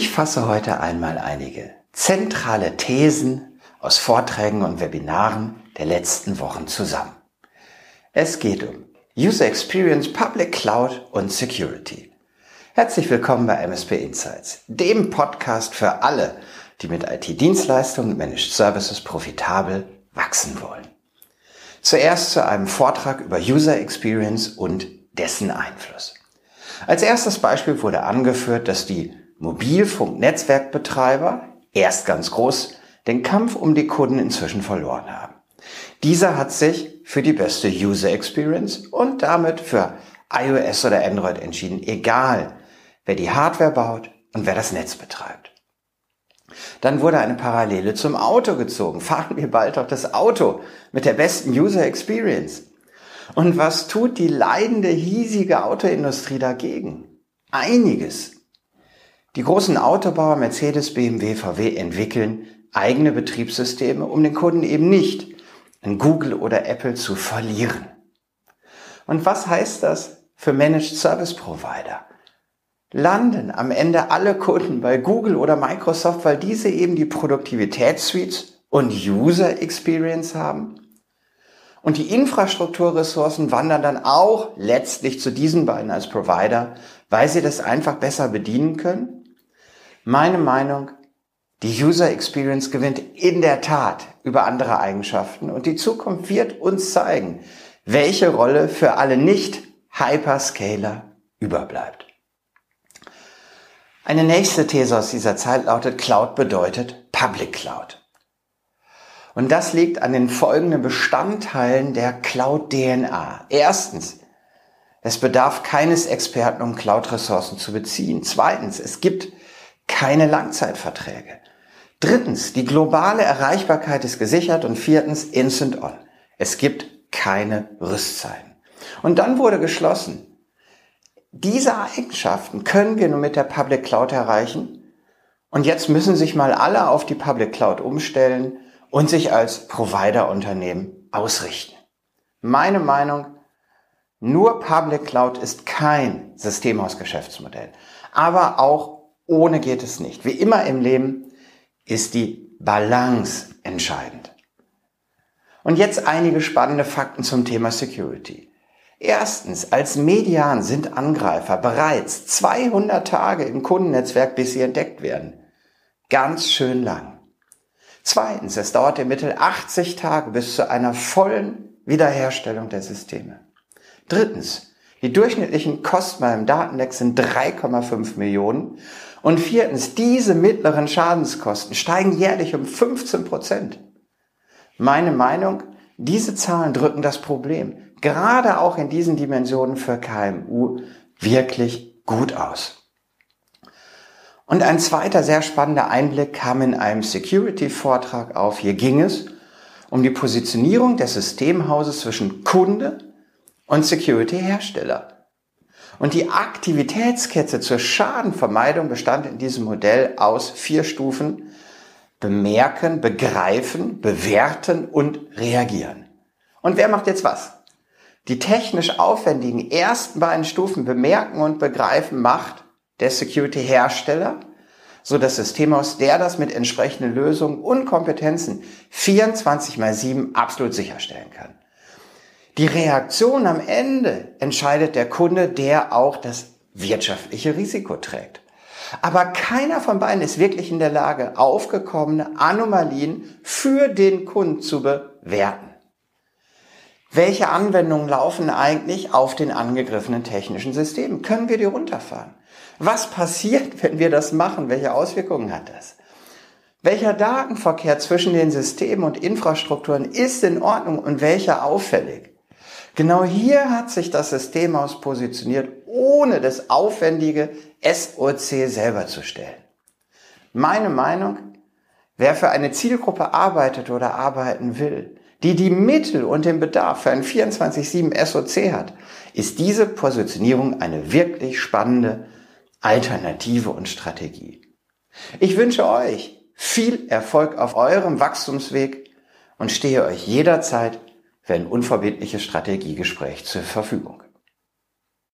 Ich fasse heute einmal einige zentrale Thesen aus Vorträgen und Webinaren der letzten Wochen zusammen. Es geht um User Experience, Public Cloud und Security. Herzlich willkommen bei MSP Insights, dem Podcast für alle, die mit IT-Dienstleistungen und Managed Services profitabel wachsen wollen. Zuerst zu einem Vortrag über User Experience und dessen Einfluss. Als erstes Beispiel wurde angeführt, dass die Mobilfunknetzwerkbetreiber, erst ganz groß, den Kampf um die Kunden inzwischen verloren haben. Dieser hat sich für die beste User Experience und damit für iOS oder Android entschieden, egal wer die Hardware baut und wer das Netz betreibt. Dann wurde eine Parallele zum Auto gezogen. Fahren wir bald auch das Auto mit der besten User Experience. Und was tut die leidende, hiesige Autoindustrie dagegen? Einiges. Die großen Autobauer Mercedes, BMW, VW entwickeln eigene Betriebssysteme, um den Kunden eben nicht an Google oder Apple zu verlieren. Und was heißt das für Managed Service Provider? Landen am Ende alle Kunden bei Google oder Microsoft, weil diese eben die Produktivitätssuites und User Experience haben? Und die Infrastrukturressourcen wandern dann auch letztlich zu diesen beiden als Provider, weil sie das einfach besser bedienen können? Meine Meinung, die User Experience gewinnt in der Tat über andere Eigenschaften und die Zukunft wird uns zeigen, welche Rolle für alle Nicht-Hyperscaler überbleibt. Eine nächste These aus dieser Zeit lautet, Cloud bedeutet Public Cloud. Und das liegt an den folgenden Bestandteilen der Cloud-DNA. Erstens, es bedarf keines Experten, um Cloud-Ressourcen zu beziehen. Zweitens, es gibt keine Langzeitverträge. Drittens, die globale Erreichbarkeit ist gesichert und viertens, Instant On. Es gibt keine Rüstzeiten. Und dann wurde geschlossen, diese Eigenschaften können wir nur mit der Public Cloud erreichen. Und jetzt müssen sich mal alle auf die Public Cloud umstellen und sich als Provider-Unternehmen ausrichten. Meine Meinung, nur Public Cloud ist kein Systemhausgeschäftsmodell. Aber auch ohne geht es nicht. Wie immer im Leben ist die Balance entscheidend. Und jetzt einige spannende Fakten zum Thema Security. Erstens, als Median sind Angreifer bereits 200 Tage im Kundennetzwerk, bis sie entdeckt werden. Ganz schön lang. Zweitens, es dauert im Mittel 80 Tage bis zu einer vollen Wiederherstellung der Systeme. Drittens, die durchschnittlichen Kosten beim Datenleck sind 3,5 Millionen. Und viertens, diese mittleren Schadenskosten steigen jährlich um 15 Prozent. Meine Meinung, diese Zahlen drücken das Problem, gerade auch in diesen Dimensionen für KMU, wirklich gut aus. Und ein zweiter sehr spannender Einblick kam in einem Security-Vortrag auf. Hier ging es um die Positionierung des Systemhauses zwischen Kunde und Security-Hersteller. Und die Aktivitätskette zur Schadenvermeidung bestand in diesem Modell aus vier Stufen. Bemerken, begreifen, bewerten und reagieren. Und wer macht jetzt was? Die technisch aufwendigen ersten beiden Stufen bemerken und begreifen macht der Security-Hersteller, so das System aus, der das mit entsprechenden Lösungen und Kompetenzen 24 mal 7 absolut sicherstellen kann. Die Reaktion am Ende entscheidet der Kunde, der auch das wirtschaftliche Risiko trägt. Aber keiner von beiden ist wirklich in der Lage, aufgekommene Anomalien für den Kunden zu bewerten. Welche Anwendungen laufen eigentlich auf den angegriffenen technischen Systemen? Können wir die runterfahren? Was passiert, wenn wir das machen? Welche Auswirkungen hat das? Welcher Datenverkehr zwischen den Systemen und Infrastrukturen ist in Ordnung und welcher auffällig? Genau hier hat sich das Systemhaus positioniert, ohne das aufwendige SOC selber zu stellen. Meine Meinung, wer für eine Zielgruppe arbeitet oder arbeiten will, die die Mittel und den Bedarf für ein 24-7 SOC hat, ist diese Positionierung eine wirklich spannende Alternative und Strategie. Ich wünsche euch viel Erfolg auf eurem Wachstumsweg und stehe euch jederzeit für ein unverbindliches Strategiegespräch zur Verfügung.